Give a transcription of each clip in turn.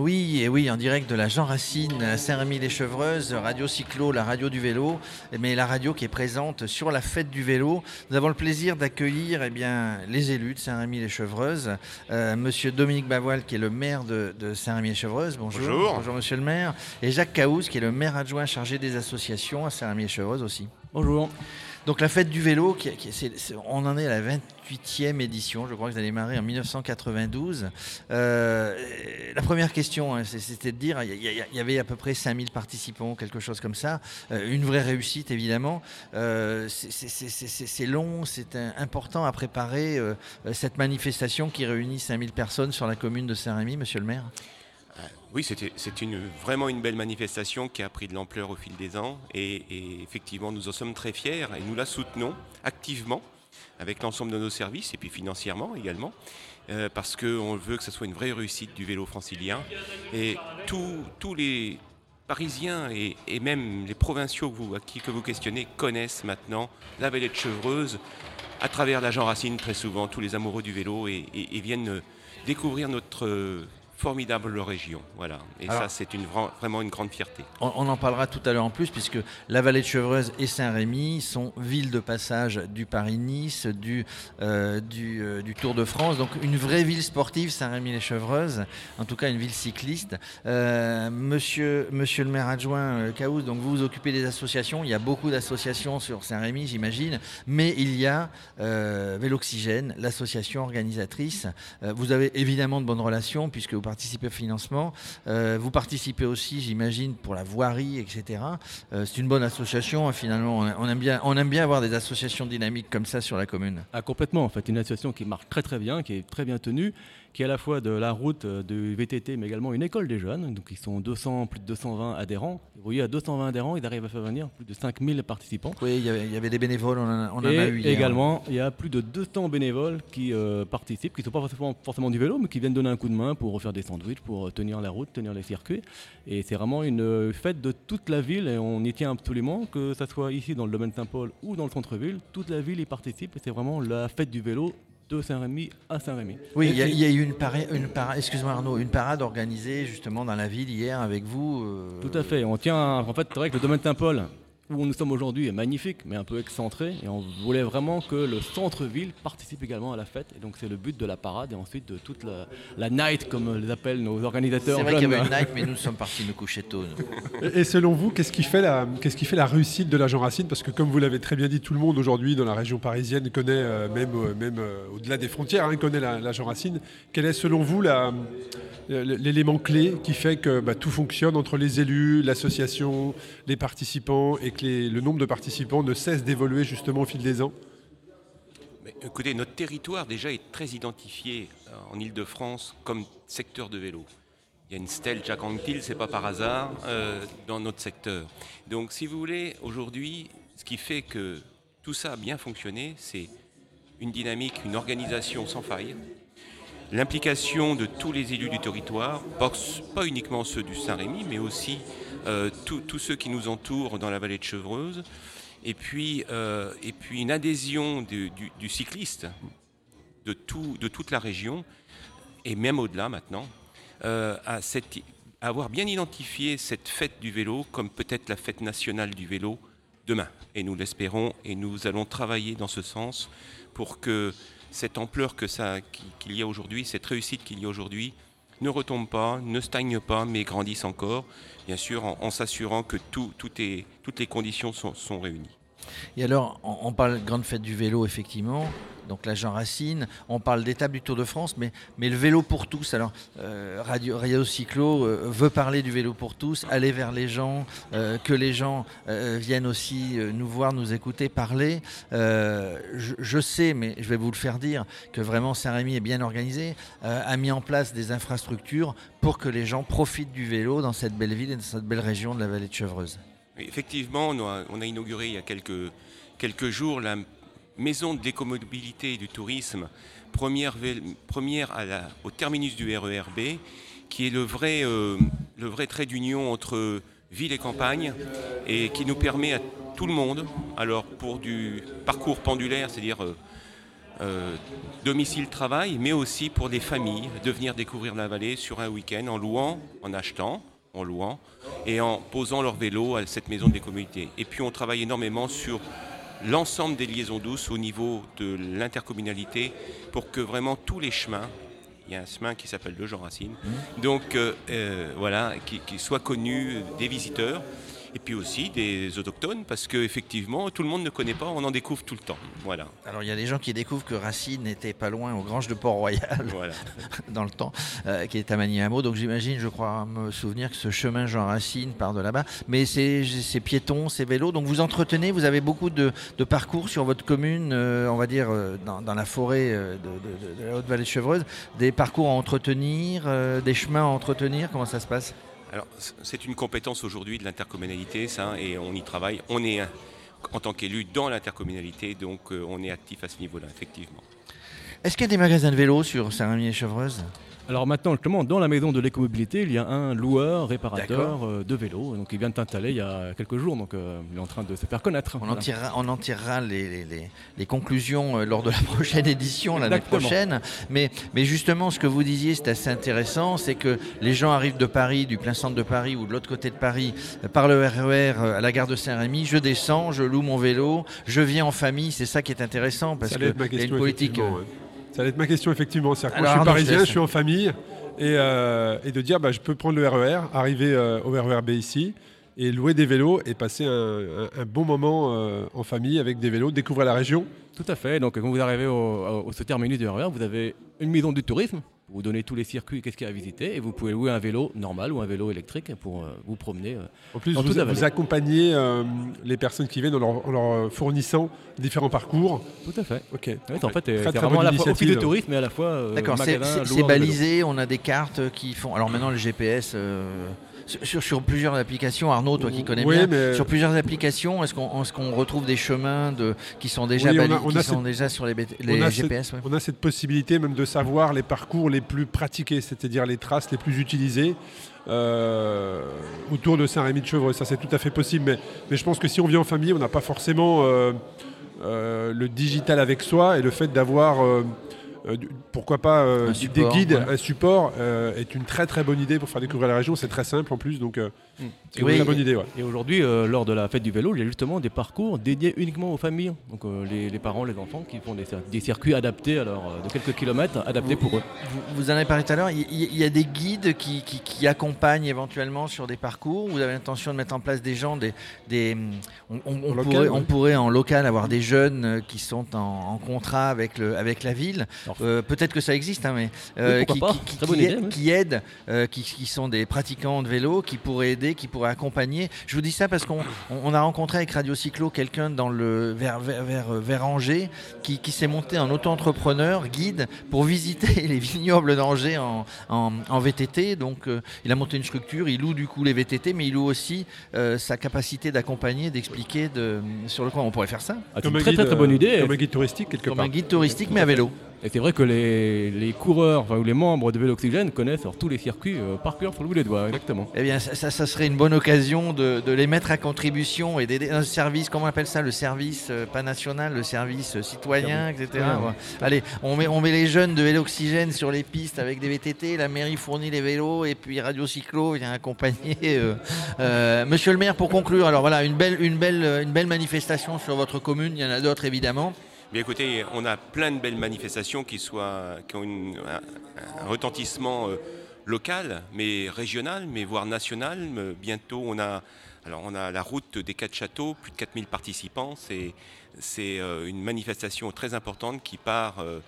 Oui, et oui, en direct de la Jean Racine, Saint-Rémy-les-Chevreuses, Radio Cyclo, la radio du vélo, mais la radio qui est présente sur la fête du vélo. Nous avons le plaisir d'accueillir eh bien, les élus de Saint-Rémy-les-Chevreuses, euh, Monsieur Dominique Bavoil, qui est le maire de, de Saint-Rémy-les-Chevreuses. Bonjour. Bonjour. Bonjour, Monsieur le maire. Et Jacques Caouz, qui est le maire adjoint chargé des associations à Saint-Rémy-les-Chevreuses aussi. Bonjour. Donc la fête du vélo, on en est à la 28e édition, je crois que ça a démarré en 1992. Euh, la première question, hein, c'était de dire, il y, avait à peu près 5000 participants, quelque chose comme ça. Euh, une vraie réussite, évidemment. Euh, c'est- long, c'est important à préparer cette manifestation qui réunit 5000 personnes sur la commune de Saint-Rémy, monsieur le maire. Oui, c'était c'est vraiment une belle manifestation qui a pris de l'ampleur au fil des ans et, effectivement nous en sommes très fiers et nous la soutenons activement avec l'ensemble de nos services et puis financièrement également euh, parce qu'on veut que ce soit une vraie réussite du vélo francilien et tous- les Parisiens et, même les provinciaux vous, à qui que vous questionnez connaissent maintenant la vallée de Chevreuse à travers la Racine très souvent, tous les amoureux du vélo et, viennent euh, découvrir notre euh, formidable région. Voilà. Et Alors- ça, c'est une, vra- vraiment une grande fierté. On, on en parlera tout à l'heure en plus, puisque la vallée de Chevreuse et Saint-Rémy sont villes de passage du Paris-Nice, du, euh, du, euh, du Tour de France. Donc une vraie ville sportive, Saint-Rémy-les-Chevreuses, en tout cas une ville cycliste. Euh, monsieur, monsieur le maire adjoint Caous, donc vous vous occupez des associations. Il y a beaucoup d'associations sur Saint-Rémy, j'imagine, mais il y a Véloxygène, l'association organisatrice. Vous avez évidemment de bonnes relations, puisque vous participez au financement. Euh, vous participez aussi, j'imagine, pour la voirie, etc. Euh, c'est une bonne association, hein, finalement. On, aime bien, on aime bien avoir des associations dynamiques comme ça sur la commune. Ah, complètement, en fait, une association qui marche très très bien, qui est très bien tenue, qui est à la fois de la route, euh, du VTT, mais également une école des jeunes. Donc ils sont 200, plus de 220 adhérents. Vous voyez, à 220 adhérents, ils arrivent à faire venir plus de 5000 participants. Oui, il y avait, il y avait des bénévoles, on en a, en eu hier. également, il y a plus de 200 bénévoles qui euh, participent, qui ne sont pas forcément, forcément du vélo, mais qui viennent donner un coup de main pour refaire des sandwichs, pour euh, tenir la route, tenir les circuits. Et c'est vraiment une fête de toute la ville et on y tient absolument, que ce soit ici dans le domaine Saint-Paul ou dans le centre-ville, toute la ville y participe et c'est vraiment la fête du vélo de Saint-Rémy à Saint-Rémy. Oui, il y, a- y eu une parade, une para- excuse-moi Arnaud, une parade organisée justement dans la ville hier avec vous. euh, Tout à fait. On tient, en fait, c'est vrai que le domaine Saint-Paul, où nous sommes aujourd'hui, est magnifique, mais un peu excentré. Et on voulait vraiment que le centre-ville participe également à la fête. Et donc, c'est le but de la parade et ensuite de toute la, la night, comme les appellent nos organisateurs. C'est vrai qu'il y avait une night, mais nous sommes partis nous coucher tôt. nous. Et et selon vous, qu'est-ce qui, fait la, qu'est-ce qui fait la réussite de la Jean Racine? Parce que comme vous l'avez très bien dit, tout le monde aujourd'hui dans la région parisienne connaît, euh, même, euh, même euh, au-delà des frontières, hein, connaît la, la Jean Racine. Quel est selon vous la- l'élément clé qui fait que bah, tout fonctionne entre les élus, l'association, les participants et le nombre de participants ne cesse d'évoluer justement au fil des ans écoutez, notre territoire déjà est très identifié euh, en Ile-de-France comme secteur de vélo. Il y a une stèle Jacques Anquetil, c'est pas par hasard, euh, dans notre secteur. Donc, si vous voulez, aujourd'hui, ce qui fait que tout ça a bien fonctionné, c'est une dynamique, une organisation sans faille, l'implication de tous les élus du territoire, pas, uniquement ceux du Saint-Rémy, mais aussi euh, tous ceux qui nous entourent dans la vallée de Chevreuse, et puis, euh, une adhésion du, cycliste de, tout, de toute la région, et même au-delà maintenant, euh, à, à avoir bien identifié cette fête du vélo comme peut-être la fête nationale du vélo demain. Et nous l'espérons, et nous allons travailler dans ce sens pour que cette ampleur que ça- qui- qu'il y a aujourd'hui, cette réussite qu'il y a aujourd'hui, ne retombe pas, ne stagne pas, mais grandisse encore, bien sûr en, s'assurant que toutes les conditions sont réunies. Et alors, on, on parle grande fête du vélo, effectivement. Donc la Jean Racine, on parle d'étape du Tour de France, mais, le vélo pour tous. Alors, euh, Radio, Cyclo euh, veut parler du vélo pour tous, aller vers les gens, euh, que les gens viennent aussi nous voir, nous écouter, parler. Je, je sais, mais je vais vous le faire dire, que vraiment Saint-Rémy est bien organisé, a mis en place des infrastructures pour que les gens profitent du vélo dans cette belle ville et dans cette belle région de la vallée de Chevreuse. Effectivement, on a, inauguré il y a quelques, jours la maison de l'écomobilité et du tourisme, première, au terminus du RERB, qui est le vrai, euh, le vrai trait d'union entre ville et campagne, et qui nous permet à tout le monde, alors pour du parcours pendulaire, c'est-à-dire euh, euh, domicile-travail, mais aussi pour des familles, de venir découvrir la vallée sur un week-end en louant, en achetant, en louant, et en posant leur vélo à cette maison des communautés. Et puis on travaille énormément sur l'ensemble des liaisons douces au niveau de l'intercommunalité pour que vraiment tous les chemins il y a un chemin qui s'appelle le Jean Racine. Mmh. Donc euh, euh, voilà, qui, qui, soit connu des visiteurs et puis aussi des autochtones, parce qu'effectivement, tout le monde ne connaît pas, on en découvre tout le temps. Voilà. Alors il y a des gens qui découvrent que Racine n'était pas loin aux Granges de Port-Royal, voilà. dans le temps, euh, qui est à Maniamo. Donc j'imagine, je crois me souvenir que ce chemin Jean Racine part de là-bas. Mais c'est piétons, c'est vélos. Donc vous entretenez, vous avez beaucoup de, de parcours sur votre commune, euh, on va dire, euh, dans, dans, la forêt de, de, de la Haute-Vallée de Chevreuse, des parcours à entretenir, euh, des chemins à entretenir. Comment ça se passe? Alors, c'est une compétence aujourd'hui de l'intercommunalité, ça, et on y travaille. On est, en tant qu'élu, dans l'intercommunalité, donc euh, on est actif à ce niveau-là, effectivement. Est-ce qu'il y a des magasins de vélos sur Saint-Rémy-et-Chevreuse alors maintenant, justement, dans la maison de l'écomobilité, il y a un loueur réparateur euh, de vélos. Donc il vient de s'installer il y a quelques jours, donc euh, il est en train de se faire connaître. On, voilà. en, tirera, on en tirera les, les, les conclusions euh, lors de la prochaine édition, l'année prochaine. Mais, mais justement, ce que vous disiez, c'est assez intéressant, c'est que les gens arrivent de Paris, du plein centre de Paris ou de l'autre côté de Paris, par le RER e à la gare de Saint-Rémy, je descends, je loue mon vélo, je viens en famille, c'est ça qui est intéressant, parce qu'il y a une politique... Ça allait être ma question, effectivement. Je suis parisien, je suis en famille, et, euh, et, de dire, bah, je peux prendre le RER, arriver euh, au RERB ici, et louer des vélos, et passer un, un, un bon moment euh, en famille avec des vélos, découvrir la région. Tout à fait. Donc, quand vous arrivez au, au, au terminus du RER, vous avez une maison du tourisme, vous donnez tous les circuits, qu'est-ce qu'il y a à visiter, et vous pouvez louer un vélo normal ou un vélo électrique pour euh, vous promener. Euh, en plus, vous, vous, accompagnez euh, les personnes qui viennent en leur, en leur, fournissant différents parcours. Tout à fait. Ok. Ouais, en fait, c'est vraiment à la fois office de tourisme, mais à la fois. Euh, D'accord, c'est balisé, on a des cartes qui font. Alors maintenant, le GPS. Sur, sur, plusieurs applications, Arnaud, toi qui connais oui, bien, mais... sur plusieurs applications, est-ce qu'on est qu retrouve des chemins de, qui sont déjà, oui, balisés, on a, on qui a sont cette, déjà sur les, les on GPS cette, ouais. On a cette possibilité même de savoir les parcours les plus pratiqués, c'est-à-dire les traces les plus utilisées. Euh, autour de Saint-Rémy-de-Chevreux, ça c'est tout à fait possible, mais, mais, je pense que si on vient en famille, on n'a pas forcément euh, euh, le digital avec soi et le fait d'avoir euh, euh, pourquoi pas euh, support, des guides, ouais. un support euh, est une très très bonne idée pour faire découvrir la région. C'est très simple en plus, donc Mm. c'est oui, une très bonne idée. Ouais. Et aujourd'hui, euh, lors de la fête du vélo, il y a justement des parcours dédiés uniquement aux familles. Donc euh, les, les, parents, les enfants qui font des, des circuits adaptés, alors de quelques kilomètres, adaptés vous, pour eux. Vous, vous en avez parlé tout à l'heure, il, y a des guides qui, qui, qui, accompagnent éventuellement sur des parcours. Vous avez l'intention de mettre en place des gens, des, des on, on, on, local, pourrait, ouais. on, pourrait, en local avoir des jeunes qui sont en, en contrat avec, le, avec la ville. Euh, Peut-être que ça existe, hein, mais euh, oui, qui, qui, qui, idée, oui. qui, aident, euh, qui, sont des pratiquants de vélo, qui pourraient aider, qui pourraient accompagner. Je vous dis ça parce qu'on on a rencontré avec Radio Cyclo quelqu'un dans le vers, vers, vers, vers Angers qui, s'est monté en auto-entrepreneur, guide, pour visiter les vignobles d'Angers en, en, en, VTT. Donc euh, il a monté une structure, il loue du coup les VTT, mais il loue aussi euh, sa capacité d'accompagner, d'expliquer de, sur le coin. On pourrait faire ça. Ah, c'est une très, très, très bonne idée. Comme un guide touristique quelque comme part. un guide touristique mais à vélo. Et c'est vrai que les, les coureurs enfin, ou les membres de Vélo Oxygène connaissent alors, tous les circuits euh, par cœur sur le bout des doigts, exactement. Eh bien, ça, ça, ça serait une bonne occasion de, de, les mettre à contribution et d'aider un service, comment on appelle ça, le service euh, pas national, le service euh, citoyen, etc. Ouais. Allez, on met, on met les jeunes de Vélo Oxygène sur les pistes avec des VTT, la mairie fournit les vélos et puis Radio Cyclo vient accompagner. Euh, Monsieur le maire, pour conclure, alors voilà, une belle, une belle, une belle manifestation sur votre commune, il y en a d'autres évidemment. Bien écoutez, on a plein de belles manifestations qui, soient, qui ont une, un, un, retentissement euh, local, mais régional, mais voire national. Mais bientôt, on a, alors on a la route des quatre châteaux, plus de 4000 participants. C'est, euh, une manifestation très importante qui part euh,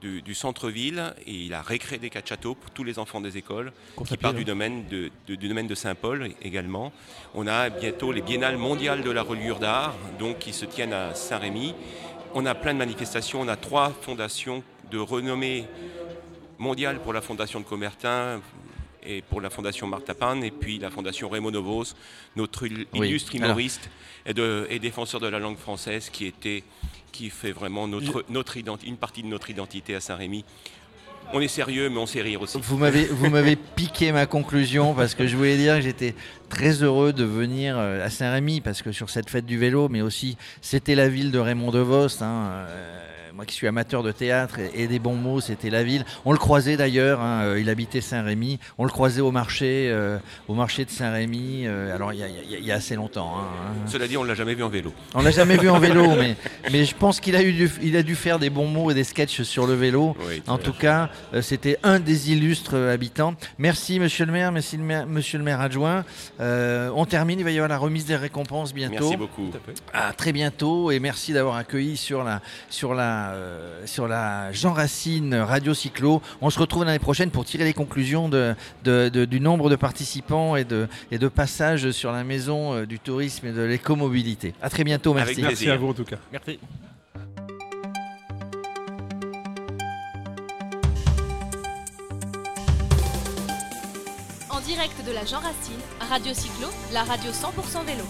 du, du centre-ville et la récré des quatre châteaux pour tous les enfants des écoles, qui part du domaine de, de, du domaine de Saint-Paul également. On a bientôt les biennales mondiales de la reliure d'art, donc qui se tiennent à Saint-Rémy. On a plein de manifestations, on a trois fondations de renommée mondiale pour la fondation de Comertin et pour la fondation Marc Tapan et puis la fondation Raymond Novos, notre illustre oui. humoriste et, de, et, défenseur de la langue française qui était qui fait vraiment notre, notre une partie de notre identité à Saint-Rémy on est sérieux, mais on sait rire aussi. Vous m'avez, vous m'avez piqué ma conclusion parce que je voulais dire que j'étais très heureux de venir euh, à Saint-Rémy parce que sur cette fête du vélo, mais aussi c'était la ville de Raymond DeVos. Hein, euh, moi qui suis amateur de théâtre et, des bons mots, c'était la ville. On le croisait d'ailleurs, hein, euh, il habitait Saint-Rémy, on le croisait au marché, euh, au marché de Saint-Rémy, euh, alors il y, a assez longtemps. Hein, hein. Cela dit, on ne l'a jamais vu en vélo. On l'a jamais vu en vélo, mais, mais je pense qu'il a, eu il a dû faire des bons mots et des sketchs sur le vélo. en tout cas, c'était un des illustres habitants. Merci monsieur le maire, merci le maire, monsieur le maire adjoint. on termine, il va y avoir la remise des récompenses bientôt. Merci beaucoup. À très bientôt et merci d'avoir accueilli sur la, sur la euh, sur la Jean Racine Radio Cyclo. On se retrouve l'année prochaine pour tirer les conclusions du nombre de participants et de, et de passages sur la maison euh, du tourisme et de l'écomobilité. À très bientôt, merci. merci à vous en tout cas. Merci. En direct de la Jean Racine, Radio Cyclo, la radio 100% vélo.